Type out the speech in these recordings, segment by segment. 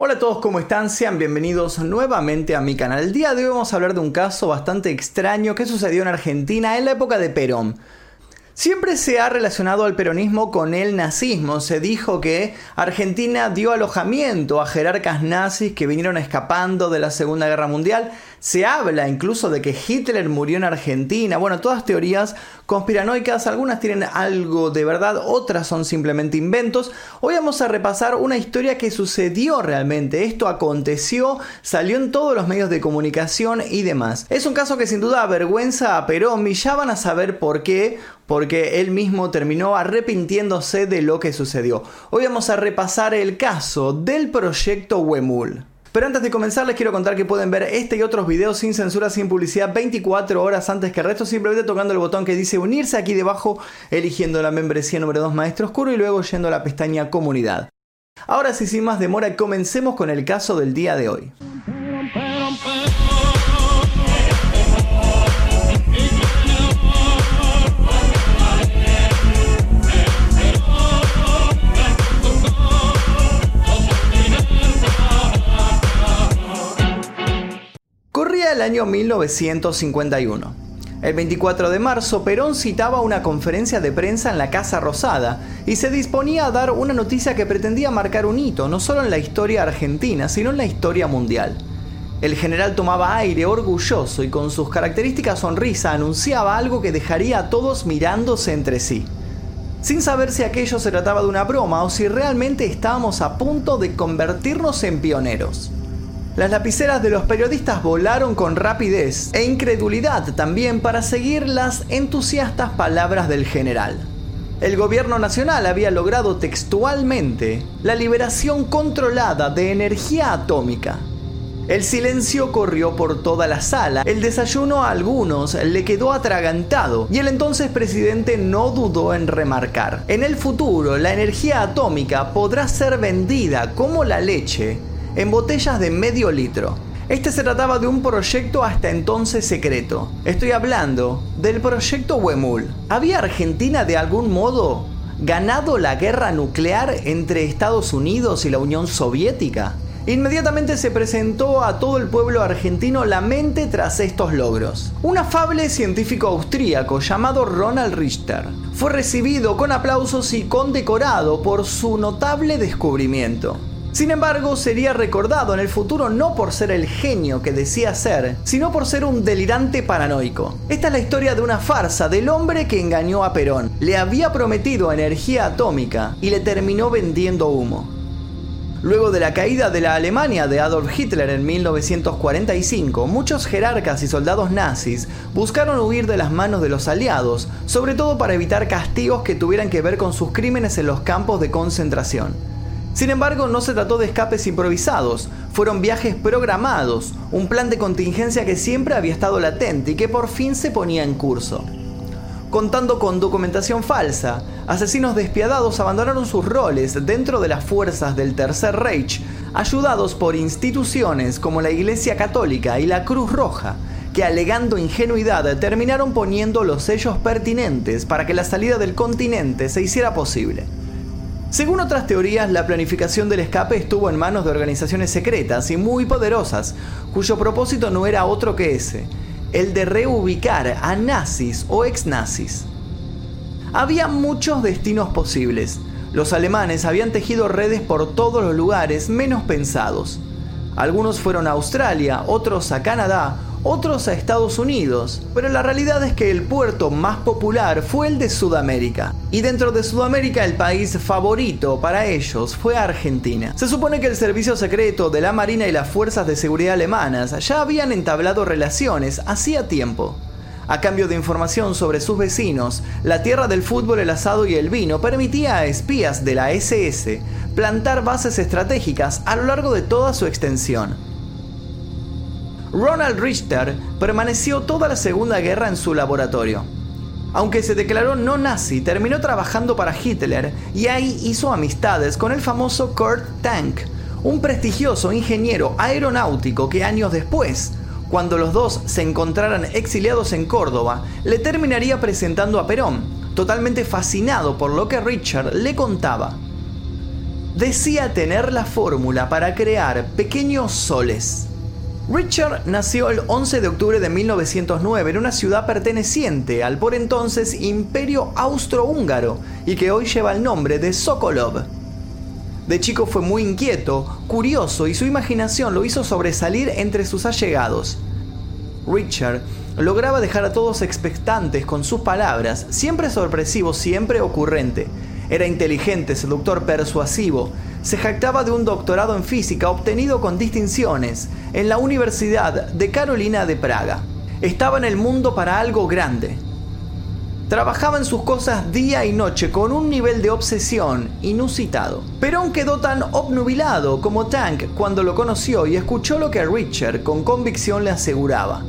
Hola a todos, ¿cómo están? Sean bienvenidos nuevamente a mi canal. El día de hoy vamos a hablar de un caso bastante extraño que sucedió en Argentina en la época de Perón. Siempre se ha relacionado al peronismo con el nazismo. Se dijo que Argentina dio alojamiento a jerarcas nazis que vinieron escapando de la Segunda Guerra Mundial. Se habla incluso de que Hitler murió en Argentina. Bueno, todas teorías conspiranoicas, algunas tienen algo de verdad, otras son simplemente inventos. Hoy vamos a repasar una historia que sucedió realmente. Esto aconteció, salió en todos los medios de comunicación y demás. Es un caso que sin duda avergüenza a Perón y ya van a saber por qué porque él mismo terminó arrepintiéndose de lo que sucedió. Hoy vamos a repasar el caso del proyecto Wemul. Pero antes de comenzar les quiero contar que pueden ver este y otros videos sin censura, sin publicidad, 24 horas antes que el resto, simplemente tocando el botón que dice unirse aquí debajo, eligiendo la membresía número 2 Maestro Oscuro y luego yendo a la pestaña comunidad. Ahora sí, sin más demora, comencemos con el caso del día de hoy. El año 1951. El 24 de marzo, Perón citaba una conferencia de prensa en la Casa Rosada y se disponía a dar una noticia que pretendía marcar un hito no solo en la historia argentina, sino en la historia mundial. El general tomaba aire orgulloso y con sus características sonrisa anunciaba algo que dejaría a todos mirándose entre sí. Sin saber si aquello se trataba de una broma o si realmente estábamos a punto de convertirnos en pioneros. Las lapiceras de los periodistas volaron con rapidez e incredulidad también para seguir las entusiastas palabras del general. El gobierno nacional había logrado textualmente la liberación controlada de energía atómica. El silencio corrió por toda la sala, el desayuno a algunos le quedó atragantado y el entonces presidente no dudó en remarcar, en el futuro la energía atómica podrá ser vendida como la leche en botellas de medio litro. Este se trataba de un proyecto hasta entonces secreto. Estoy hablando del proyecto Wemul. ¿Había Argentina de algún modo ganado la guerra nuclear entre Estados Unidos y la Unión Soviética? Inmediatamente se presentó a todo el pueblo argentino la mente tras estos logros. Un afable científico austríaco llamado Ronald Richter fue recibido con aplausos y condecorado por su notable descubrimiento. Sin embargo, sería recordado en el futuro no por ser el genio que decía ser, sino por ser un delirante paranoico. Esta es la historia de una farsa del hombre que engañó a Perón. Le había prometido energía atómica y le terminó vendiendo humo. Luego de la caída de la Alemania de Adolf Hitler en 1945, muchos jerarcas y soldados nazis buscaron huir de las manos de los aliados, sobre todo para evitar castigos que tuvieran que ver con sus crímenes en los campos de concentración. Sin embargo, no se trató de escapes improvisados, fueron viajes programados, un plan de contingencia que siempre había estado latente y que por fin se ponía en curso. Contando con documentación falsa, asesinos despiadados abandonaron sus roles dentro de las fuerzas del Tercer Reich, ayudados por instituciones como la Iglesia Católica y la Cruz Roja, que alegando ingenuidad terminaron poniendo los sellos pertinentes para que la salida del continente se hiciera posible. Según otras teorías, la planificación del escape estuvo en manos de organizaciones secretas y muy poderosas, cuyo propósito no era otro que ese, el de reubicar a nazis o ex-nazis. Había muchos destinos posibles. Los alemanes habían tejido redes por todos los lugares menos pensados. Algunos fueron a Australia, otros a Canadá, otros a Estados Unidos, pero la realidad es que el puerto más popular fue el de Sudamérica. Y dentro de Sudamérica el país favorito para ellos fue Argentina. Se supone que el servicio secreto de la Marina y las fuerzas de seguridad alemanas ya habían entablado relaciones hacía tiempo. A cambio de información sobre sus vecinos, la tierra del fútbol, el asado y el vino permitía a espías de la SS plantar bases estratégicas a lo largo de toda su extensión. Ronald Richter permaneció toda la Segunda Guerra en su laboratorio. Aunque se declaró no nazi, terminó trabajando para Hitler y ahí hizo amistades con el famoso Kurt Tank, un prestigioso ingeniero aeronáutico que años después, cuando los dos se encontraran exiliados en Córdoba, le terminaría presentando a Perón, totalmente fascinado por lo que Richard le contaba. decía tener la fórmula para crear pequeños soles. Richard nació el 11 de octubre de 1909 en una ciudad perteneciente al por entonces Imperio Austrohúngaro y que hoy lleva el nombre de Sokolov. De chico fue muy inquieto, curioso y su imaginación lo hizo sobresalir entre sus allegados. Richard lograba dejar a todos expectantes con sus palabras, siempre sorpresivo, siempre ocurrente. Era inteligente, seductor, persuasivo. Se jactaba de un doctorado en física obtenido con distinciones en la Universidad de Carolina de Praga. Estaba en el mundo para algo grande. Trabajaba en sus cosas día y noche con un nivel de obsesión inusitado. Perón quedó tan obnubilado como Tank cuando lo conoció y escuchó lo que Richard con convicción le aseguraba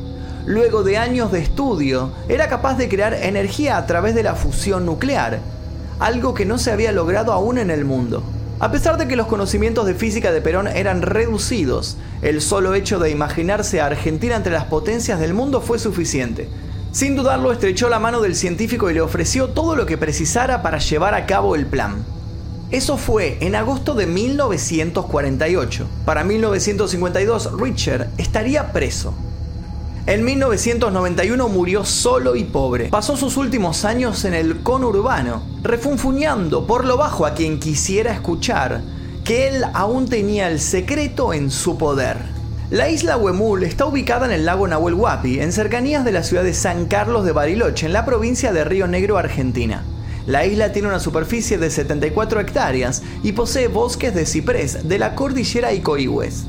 luego de años de estudio, era capaz de crear energía a través de la fusión nuclear, algo que no se había logrado aún en el mundo. A pesar de que los conocimientos de física de Perón eran reducidos, el solo hecho de imaginarse a Argentina entre las potencias del mundo fue suficiente. Sin dudarlo, estrechó la mano del científico y le ofreció todo lo que precisara para llevar a cabo el plan. Eso fue en agosto de 1948. Para 1952, Richard estaría preso. En 1991 murió solo y pobre. Pasó sus últimos años en el conurbano, refunfuñando por lo bajo a quien quisiera escuchar que él aún tenía el secreto en su poder. La isla Huemul está ubicada en el lago Nahuel Huapi, en cercanías de la ciudad de San Carlos de Bariloche, en la provincia de Río Negro, Argentina. La isla tiene una superficie de 74 hectáreas y posee bosques de ciprés de la cordillera Icoihues.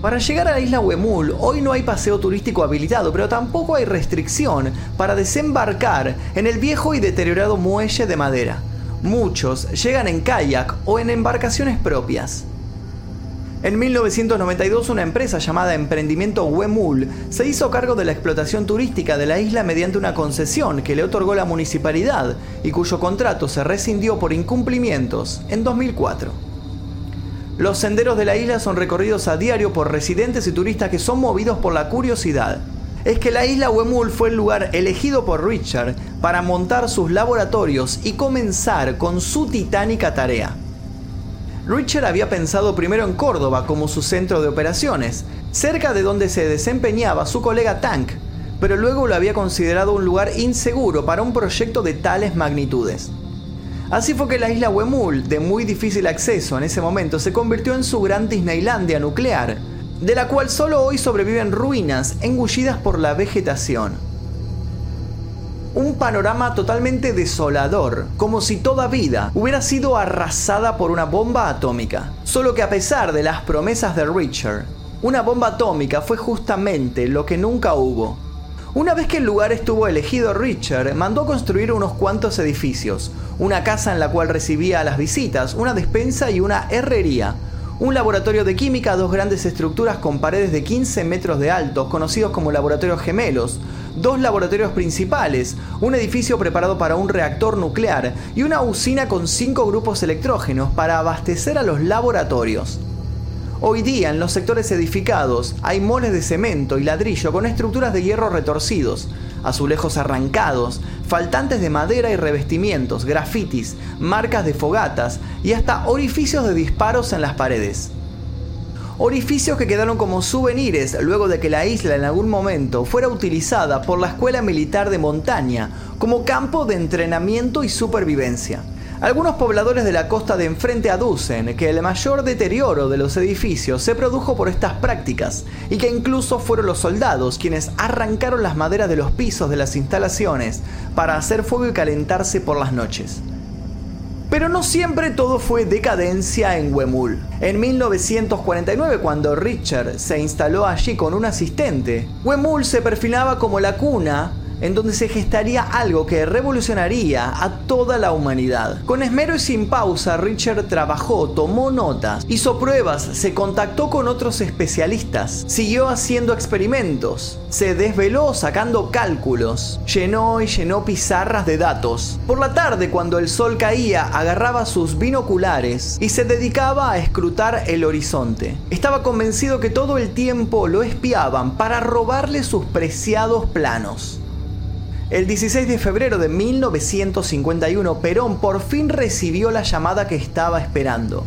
Para llegar a la isla Huemul, hoy no hay paseo turístico habilitado, pero tampoco hay restricción para desembarcar en el viejo y deteriorado muelle de madera. Muchos llegan en kayak o en embarcaciones propias. En 1992 una empresa llamada Emprendimiento Huemul se hizo cargo de la explotación turística de la isla mediante una concesión que le otorgó la municipalidad y cuyo contrato se rescindió por incumplimientos en 2004. Los senderos de la isla son recorridos a diario por residentes y turistas que son movidos por la curiosidad. Es que la isla Huemul fue el lugar elegido por Richard para montar sus laboratorios y comenzar con su titánica tarea. Richard había pensado primero en Córdoba como su centro de operaciones, cerca de donde se desempeñaba su colega Tank, pero luego lo había considerado un lugar inseguro para un proyecto de tales magnitudes. Así fue que la isla Huemul, de muy difícil acceso en ese momento, se convirtió en su gran Disneylandia nuclear, de la cual solo hoy sobreviven ruinas engullidas por la vegetación. Un panorama totalmente desolador, como si toda vida hubiera sido arrasada por una bomba atómica. Solo que a pesar de las promesas de Richard, una bomba atómica fue justamente lo que nunca hubo. Una vez que el lugar estuvo elegido, Richard mandó construir unos cuantos edificios, una casa en la cual recibía a las visitas, una despensa y una herrería, un laboratorio de química, dos grandes estructuras con paredes de 15 metros de alto, conocidos como laboratorios gemelos, dos laboratorios principales, un edificio preparado para un reactor nuclear y una usina con cinco grupos electrógenos para abastecer a los laboratorios. Hoy día en los sectores edificados hay moles de cemento y ladrillo con estructuras de hierro retorcidos, azulejos arrancados, faltantes de madera y revestimientos, grafitis, marcas de fogatas y hasta orificios de disparos en las paredes. Orificios que quedaron como souvenirs luego de que la isla en algún momento fuera utilizada por la Escuela Militar de Montaña como campo de entrenamiento y supervivencia. Algunos pobladores de la costa de enfrente aducen que el mayor deterioro de los edificios se produjo por estas prácticas y que incluso fueron los soldados quienes arrancaron las maderas de los pisos de las instalaciones para hacer fuego y calentarse por las noches. Pero no siempre todo fue decadencia en Huemul. En 1949, cuando Richard se instaló allí con un asistente, Huemul se perfilaba como la cuna en donde se gestaría algo que revolucionaría a toda la humanidad. Con esmero y sin pausa, Richard trabajó, tomó notas, hizo pruebas, se contactó con otros especialistas, siguió haciendo experimentos, se desveló sacando cálculos, llenó y llenó pizarras de datos. Por la tarde, cuando el sol caía, agarraba sus binoculares y se dedicaba a escrutar el horizonte. Estaba convencido que todo el tiempo lo espiaban para robarle sus preciados planos. El 16 de febrero de 1951, Perón por fin recibió la llamada que estaba esperando.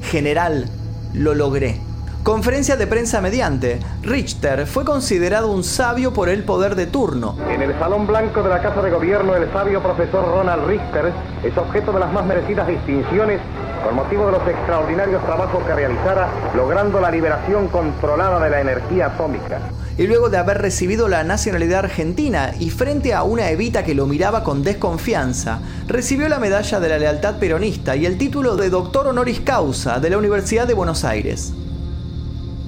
General, lo logré. Conferencia de prensa mediante, Richter fue considerado un sabio por el poder de turno. En el Salón Blanco de la Casa de Gobierno, el sabio profesor Ronald Richter es objeto de las más merecidas distinciones con motivo de los extraordinarios trabajos que realizara, logrando la liberación controlada de la energía atómica. Y luego de haber recibido la nacionalidad argentina y frente a una Evita que lo miraba con desconfianza, recibió la medalla de la lealtad peronista y el título de doctor honoris causa de la Universidad de Buenos Aires.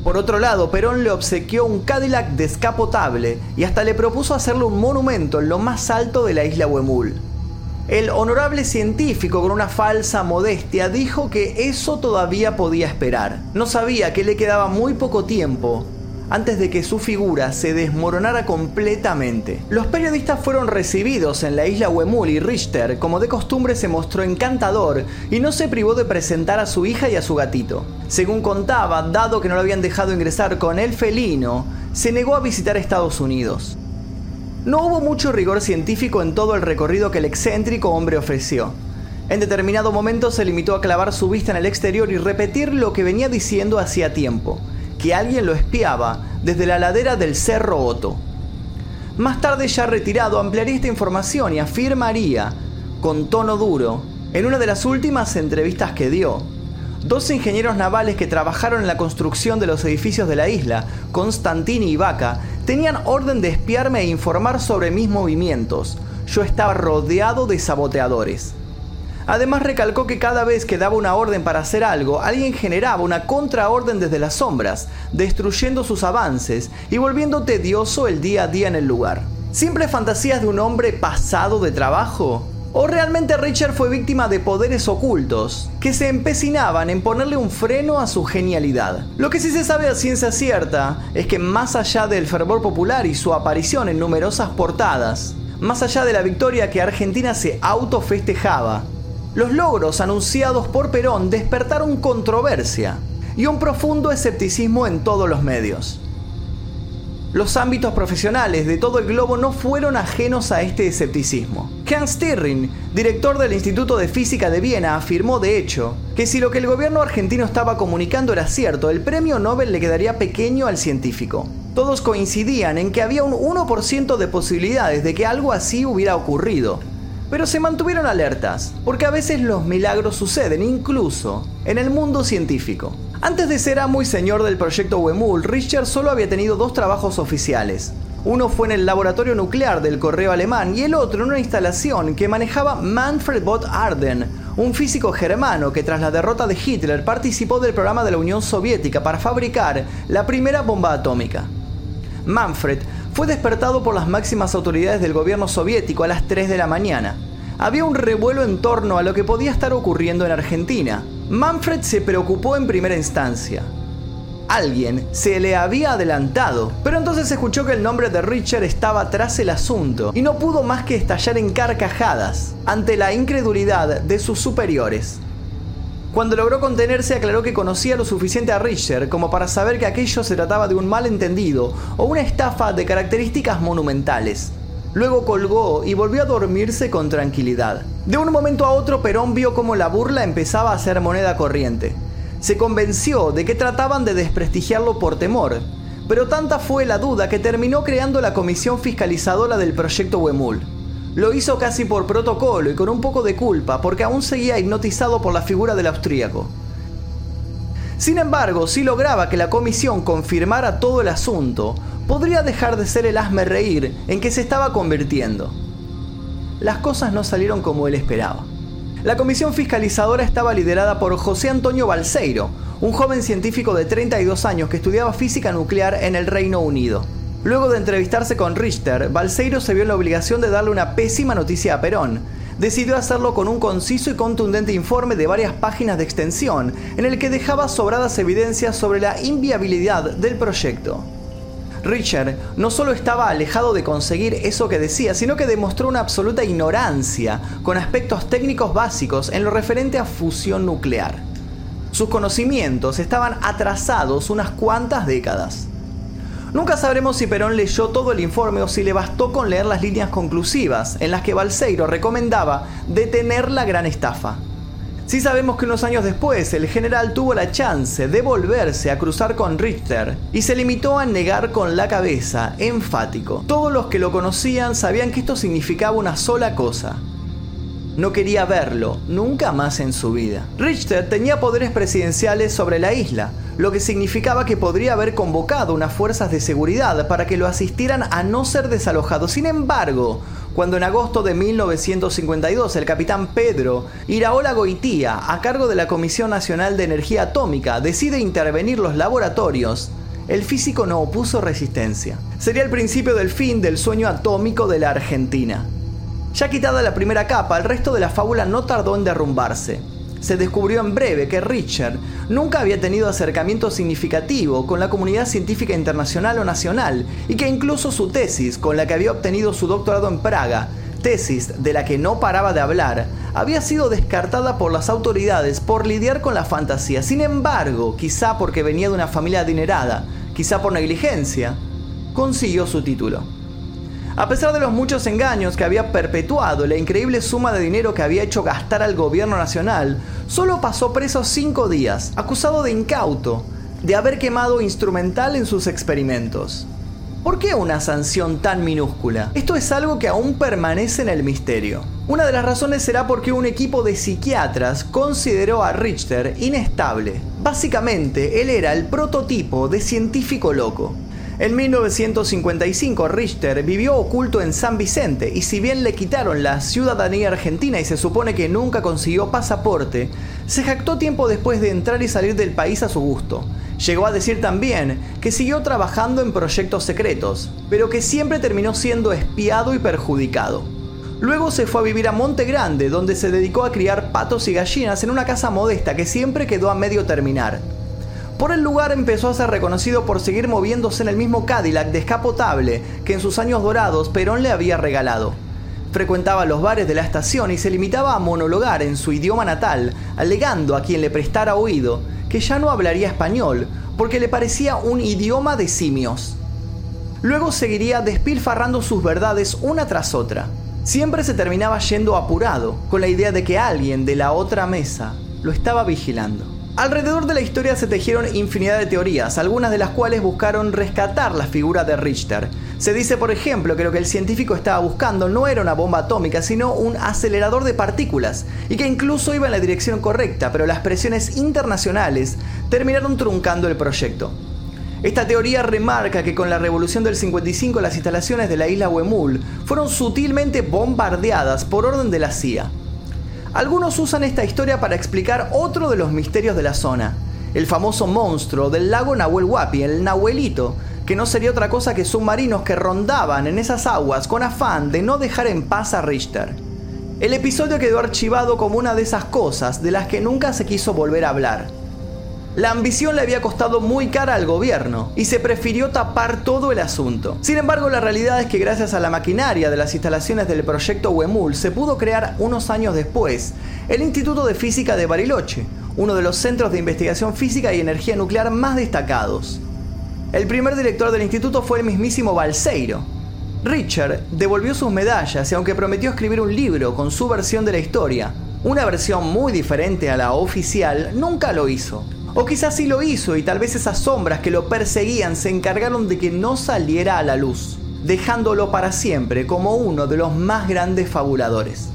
Por otro lado, Perón le obsequió un Cadillac descapotable y hasta le propuso hacerle un monumento en lo más alto de la isla Huemul. El honorable científico con una falsa modestia dijo que eso todavía podía esperar. No sabía que le quedaba muy poco tiempo antes de que su figura se desmoronara completamente. Los periodistas fueron recibidos en la isla Huemul y Richter, como de costumbre, se mostró encantador y no se privó de presentar a su hija y a su gatito. Según contaba, dado que no lo habían dejado ingresar con el felino, se negó a visitar Estados Unidos. No hubo mucho rigor científico en todo el recorrido que el excéntrico hombre ofreció. En determinado momento se limitó a clavar su vista en el exterior y repetir lo que venía diciendo hacía tiempo que alguien lo espiaba desde la ladera del Cerro Otto. Más tarde, ya retirado, ampliaría esta información y afirmaría, con tono duro, en una de las últimas entrevistas que dio, dos ingenieros navales que trabajaron en la construcción de los edificios de la isla, Constantini y Vaca, tenían orden de espiarme e informar sobre mis movimientos. Yo estaba rodeado de saboteadores. Además recalcó que cada vez que daba una orden para hacer algo, alguien generaba una contraorden desde las sombras, destruyendo sus avances y volviendo tedioso el día a día en el lugar. ¿Siempre fantasías de un hombre pasado de trabajo? ¿O realmente Richard fue víctima de poderes ocultos que se empecinaban en ponerle un freno a su genialidad? Lo que sí se sabe a ciencia cierta es que más allá del fervor popular y su aparición en numerosas portadas, más allá de la victoria que Argentina se autofestejaba, los logros anunciados por Perón despertaron controversia y un profundo escepticismo en todos los medios. Los ámbitos profesionales de todo el globo no fueron ajenos a este escepticismo. Hans Stirring, director del Instituto de Física de Viena, afirmó de hecho que si lo que el gobierno argentino estaba comunicando era cierto, el premio Nobel le quedaría pequeño al científico. Todos coincidían en que había un 1% de posibilidades de que algo así hubiera ocurrido, pero se mantuvieron alertas, porque a veces los milagros suceden incluso en el mundo científico. Antes de ser amo y señor del proyecto Wemul, Richard solo había tenido dos trabajos oficiales. Uno fue en el laboratorio nuclear del correo alemán y el otro en una instalación que manejaba Manfred Bot Arden, un físico germano que tras la derrota de Hitler participó del programa de la Unión Soviética para fabricar la primera bomba atómica. Manfred fue despertado por las máximas autoridades del gobierno soviético a las 3 de la mañana. Había un revuelo en torno a lo que podía estar ocurriendo en Argentina. Manfred se preocupó en primera instancia. Alguien se le había adelantado, pero entonces escuchó que el nombre de Richard estaba tras el asunto y no pudo más que estallar en carcajadas ante la incredulidad de sus superiores. Cuando logró contenerse aclaró que conocía lo suficiente a Richard como para saber que aquello se trataba de un malentendido o una estafa de características monumentales. Luego colgó y volvió a dormirse con tranquilidad. De un momento a otro Perón vio cómo la burla empezaba a ser moneda corriente. Se convenció de que trataban de desprestigiarlo por temor, pero tanta fue la duda que terminó creando la comisión fiscalizadora del proyecto Wemul. Lo hizo casi por protocolo y con un poco de culpa, porque aún seguía hipnotizado por la figura del austríaco. Sin embargo, si lograba que la comisión confirmara todo el asunto, podría dejar de ser el asme reír en que se estaba convirtiendo. Las cosas no salieron como él esperaba. La comisión fiscalizadora estaba liderada por José Antonio Balseiro, un joven científico de 32 años que estudiaba física nuclear en el Reino Unido. Luego de entrevistarse con Richter, Balseiro se vio en la obligación de darle una pésima noticia a Perón. Decidió hacerlo con un conciso y contundente informe de varias páginas de extensión, en el que dejaba sobradas evidencias sobre la inviabilidad del proyecto. Richard no solo estaba alejado de conseguir eso que decía, sino que demostró una absoluta ignorancia con aspectos técnicos básicos en lo referente a fusión nuclear. Sus conocimientos estaban atrasados unas cuantas décadas. Nunca sabremos si Perón leyó todo el informe o si le bastó con leer las líneas conclusivas en las que Balseiro recomendaba detener la gran estafa. Sí sabemos que unos años después el general tuvo la chance de volverse a cruzar con Richter y se limitó a negar con la cabeza, enfático. Todos los que lo conocían sabían que esto significaba una sola cosa. No quería verlo, nunca más en su vida. Richter tenía poderes presidenciales sobre la isla, lo que significaba que podría haber convocado unas fuerzas de seguridad para que lo asistieran a no ser desalojado. Sin embargo, cuando en agosto de 1952 el capitán Pedro Iraola Goitía, a cargo de la Comisión Nacional de Energía Atómica, decide intervenir los laboratorios, el físico no opuso resistencia. Sería el principio del fin del sueño atómico de la Argentina. Ya quitada la primera capa, el resto de la fábula no tardó en derrumbarse se descubrió en breve que Richard nunca había tenido acercamiento significativo con la comunidad científica internacional o nacional y que incluso su tesis, con la que había obtenido su doctorado en Praga, tesis de la que no paraba de hablar, había sido descartada por las autoridades por lidiar con la fantasía. Sin embargo, quizá porque venía de una familia adinerada, quizá por negligencia, consiguió su título. A pesar de los muchos engaños que había perpetuado, la increíble suma de dinero que había hecho gastar al gobierno nacional, solo pasó preso cinco días, acusado de incauto, de haber quemado instrumental en sus experimentos. ¿Por qué una sanción tan minúscula? Esto es algo que aún permanece en el misterio. Una de las razones será porque un equipo de psiquiatras consideró a Richter inestable. Básicamente, él era el prototipo de científico loco. En 1955 Richter vivió oculto en San Vicente y si bien le quitaron la ciudadanía argentina y se supone que nunca consiguió pasaporte, se jactó tiempo después de entrar y salir del país a su gusto. Llegó a decir también que siguió trabajando en proyectos secretos, pero que siempre terminó siendo espiado y perjudicado. Luego se fue a vivir a Monte Grande, donde se dedicó a criar patos y gallinas en una casa modesta que siempre quedó a medio terminar. Por el lugar empezó a ser reconocido por seguir moviéndose en el mismo Cadillac descapotable que en sus años dorados Perón le había regalado. Frecuentaba los bares de la estación y se limitaba a monologar en su idioma natal, alegando a quien le prestara oído que ya no hablaría español porque le parecía un idioma de simios. Luego seguiría despilfarrando sus verdades una tras otra. Siempre se terminaba yendo apurado, con la idea de que alguien de la otra mesa lo estaba vigilando. Alrededor de la historia se tejieron infinidad de teorías, algunas de las cuales buscaron rescatar la figura de Richter. Se dice, por ejemplo, que lo que el científico estaba buscando no era una bomba atómica, sino un acelerador de partículas, y que incluso iba en la dirección correcta, pero las presiones internacionales terminaron truncando el proyecto. Esta teoría remarca que con la revolución del 55 las instalaciones de la isla Huemul fueron sutilmente bombardeadas por orden de la CIA. Algunos usan esta historia para explicar otro de los misterios de la zona, el famoso monstruo del lago Nahuel Huapi, el Nahuelito, que no sería otra cosa que submarinos que rondaban en esas aguas con afán de no dejar en paz a Richter. El episodio quedó archivado como una de esas cosas de las que nunca se quiso volver a hablar. La ambición le había costado muy cara al gobierno y se prefirió tapar todo el asunto. Sin embargo, la realidad es que gracias a la maquinaria de las instalaciones del proyecto Huemul se pudo crear unos años después el Instituto de Física de Bariloche, uno de los centros de investigación física y energía nuclear más destacados. El primer director del instituto fue el mismísimo Balseiro. Richard devolvió sus medallas y aunque prometió escribir un libro con su versión de la historia, una versión muy diferente a la oficial, nunca lo hizo. O quizás sí lo hizo y tal vez esas sombras que lo perseguían se encargaron de que no saliera a la luz, dejándolo para siempre como uno de los más grandes fabuladores.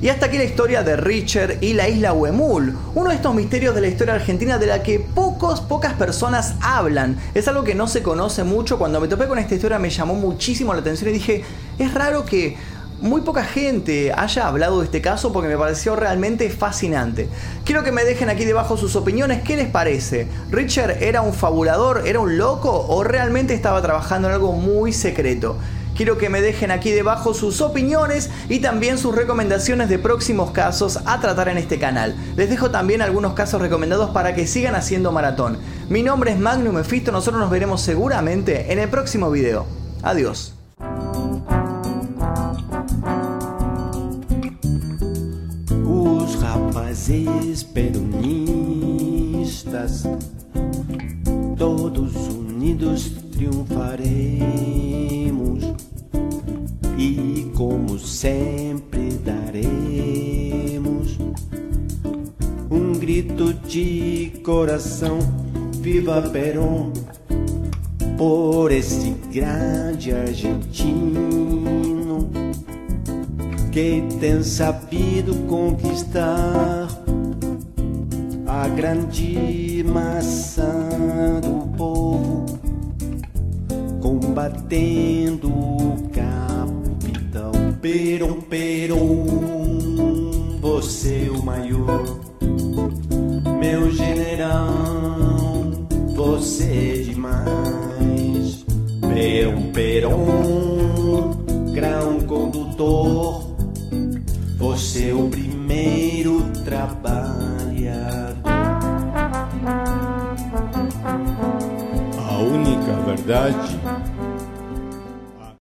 Y hasta aquí la historia de Richard y la isla Huemul, uno de estos misterios de la historia argentina de la que pocos, pocas personas hablan. Es algo que no se conoce mucho. Cuando me topé con esta historia me llamó muchísimo la atención y dije, es raro que muy poca gente haya hablado de este caso porque me pareció realmente fascinante. Quiero que me dejen aquí debajo sus opiniones, ¿qué les parece? ¿Richard era un fabulador, era un loco o realmente estaba trabajando en algo muy secreto? Quiero que me dejen aquí debajo sus opiniones y también sus recomendaciones de próximos casos a tratar en este canal. Les dejo también algunos casos recomendados para que sigan haciendo maratón. Mi nombre es Magnum Mephisto, nosotros nos veremos seguramente en el próximo video. Adiós. Rapazes peronistas, todos unidos triunfaremos. E, como sempre, daremos grito de coração, viva Perón, por esse grande argentino que tem sabido conquistar a grande massa do povo, combatendo o capital. Peron, Peron, você o maior, meu general, você é demais. Peron, Peron, verdade